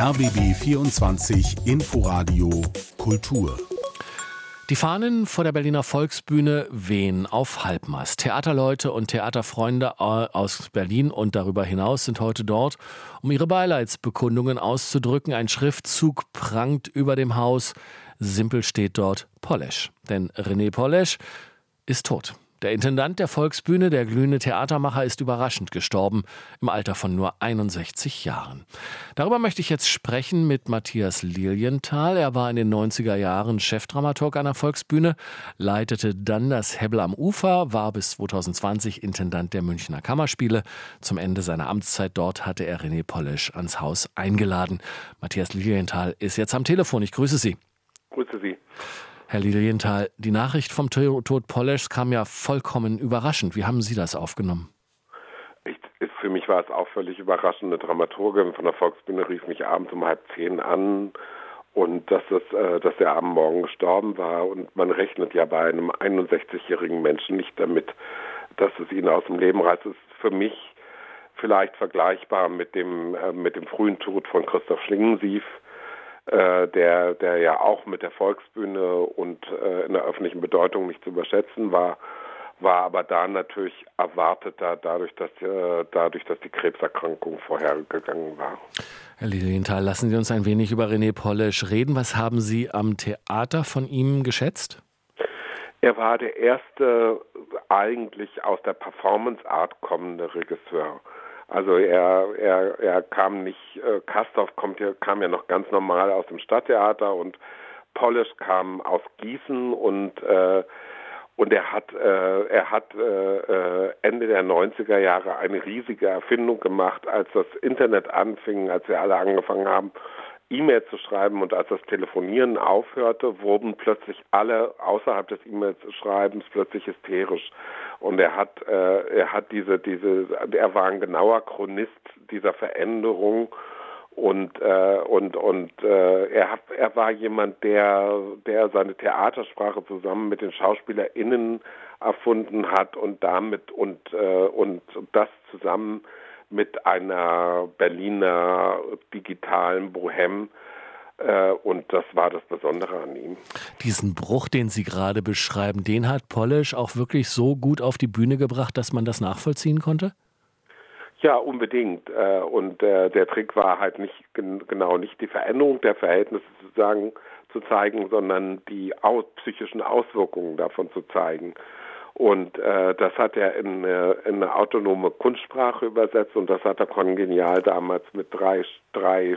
RBB 24 Inforadio Kultur. Die Fahnen vor der Berliner Volksbühne wehen auf Halbmast. Theaterleute und Theaterfreunde aus Berlin und darüber hinaus sind heute dort, um ihre Beileidsbekundungen auszudrücken. Ein Schriftzug prangt über dem Haus. Simpel steht dort Polesch. Denn René Polesch ist tot. Der Intendant der Volksbühne, der glühende Theatermacher, ist überraschend gestorben, im Alter von nur 61 Jahren. Darüber möchte ich jetzt sprechen mit Matthias Lilienthal. Er war in den 90er Jahren Chefdramaturg der Volksbühne, leitete dann das Hebbel am Ufer, war bis 2020 Intendant der Münchner Kammerspiele. Zum Ende seiner Amtszeit dort hatte er René Polisch ans Haus eingeladen. Matthias Lilienthal ist jetzt am Telefon. Ich grüße Sie. Grüße Sie. Herr Lilienthal, die Nachricht vom Tod Poleschs kam ja vollkommen überraschend. Wie haben Sie das aufgenommen? Für mich war es auch völlig überraschend. Eine Dramaturgin von der Volksbühne rief mich abends um halb zehn an und dass, das, äh, dass der am Morgen gestorben war. Und man rechnet ja bei einem 61-jährigen Menschen nicht damit, dass es ihn aus dem Leben reißt. Das ist für mich vielleicht vergleichbar mit dem, äh, mit dem frühen Tod von Christoph Schlingensief äh, der, der ja auch mit der Volksbühne und äh, in der öffentlichen Bedeutung nicht zu überschätzen war, war aber da natürlich erwarteter, dadurch, dass, äh, dadurch, dass die Krebserkrankung vorhergegangen war. Herr Lilienthal, lassen Sie uns ein wenig über René Polisch reden. Was haben Sie am Theater von ihm geschätzt? Er war der erste eigentlich aus der Performance Art kommende Regisseur. Also er, er, er kam nicht, äh, Kastorf kommt kam ja noch ganz normal aus dem Stadttheater und Polish kam aus Gießen und äh, und er hat, äh, er hat äh, äh Ende der 90er Jahre eine riesige Erfindung gemacht, als das Internet anfing, als wir alle angefangen haben, E-Mail zu schreiben und als das Telefonieren aufhörte, wurden plötzlich alle außerhalb des E-Mail-Schreibens plötzlich hysterisch. Und er hat, äh, er hat diese, diese, er war ein genauer Chronist dieser Veränderung und äh, und und äh, er hat, er war jemand, der der seine Theatersprache zusammen mit den SchauspielerInnen erfunden hat und damit und äh, und das zusammen mit einer Berliner digitalen Bohem. Äh, und das war das Besondere an ihm. Diesen Bruch, den Sie gerade beschreiben, den hat Polish auch wirklich so gut auf die Bühne gebracht, dass man das nachvollziehen konnte? Ja, unbedingt. Äh, und äh, der Trick war halt nicht genau nicht die Veränderung der Verhältnisse zu sagen, zu zeigen, sondern die psychischen Auswirkungen davon zu zeigen. Und äh, das hat er in, äh, in eine autonome Kunstsprache übersetzt und das hat er kongenial damals mit drei, drei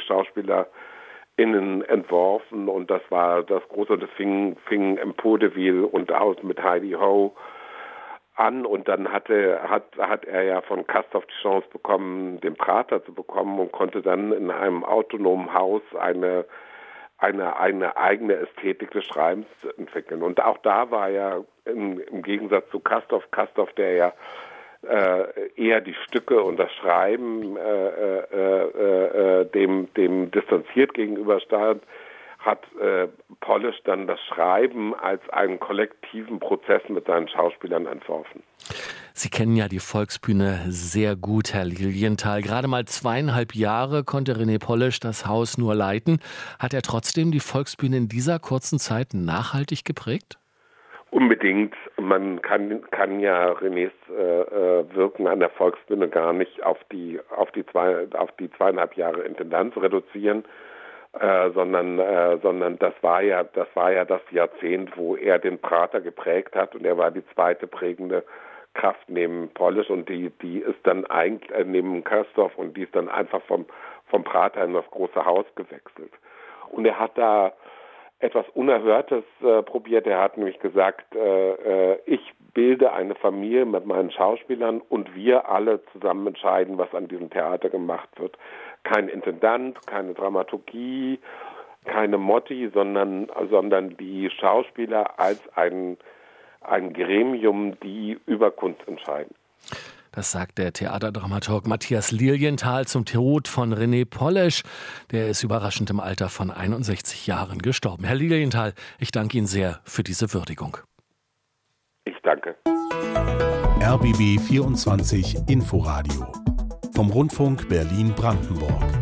SchauspielerInnen entworfen und das war das große, das fing, fing im Podeville und aus mit Heidi Ho an und dann hatte, hat, hat er ja von Kastorf die Chance bekommen, den Prater zu bekommen und konnte dann in einem autonomen Haus eine eine, eine eigene Ästhetik des Schreibens entwickeln. Und auch da war ja im, im Gegensatz zu Kastorf, Kastorf, der ja eher die Stücke und das Schreiben äh, äh, äh, äh dem, dem distanziert gegenüberstand, hat äh, Polish dann das Schreiben als einen kollektiven Prozess mit seinen Schauspielern entworfen. Sie kennen ja die Volksbühne sehr gut, Herr Lilienthal. Gerade mal zweieinhalb Jahre konnte René Polisch das Haus nur leiten. Hat er trotzdem die Volksbühne in dieser kurzen Zeit nachhaltig geprägt? Unbedingt. Man kann, kann ja Renés äh, äh, Wirken an der Volksbühne gar nicht auf die, auf die, zwei, auf die zweieinhalb Jahre Intendanz reduzieren. Äh, sondern äh, sondern das war ja das war ja das Jahrzehnt, wo er den Prater geprägt hat und er war die zweite prägende Kraft neben Polish und die, die ist dann eigentlich äh, neben Kerstorf und die ist dann einfach vom, vom Prater in das große Haus gewechselt. Und er hat da etwas Unerhörtes äh, probiert. Er hat nämlich gesagt, äh, äh, ich bilde eine Familie mit meinen Schauspielern und wir alle zusammen entscheiden, was an diesem Theater gemacht wird. Kein Intendant, keine Dramaturgie, keine Motti, sondern, sondern die Schauspieler als ein ein Gremium, die über Kunst entscheiden. Das sagt der Theaterdramaturg Matthias Lilienthal zum Tod von René Polesch. Der ist überraschend im Alter von 61 Jahren gestorben. Herr Lilienthal, ich danke Ihnen sehr für diese Würdigung. Ich danke. RBB 24 Inforadio vom Rundfunk Berlin-Brandenburg.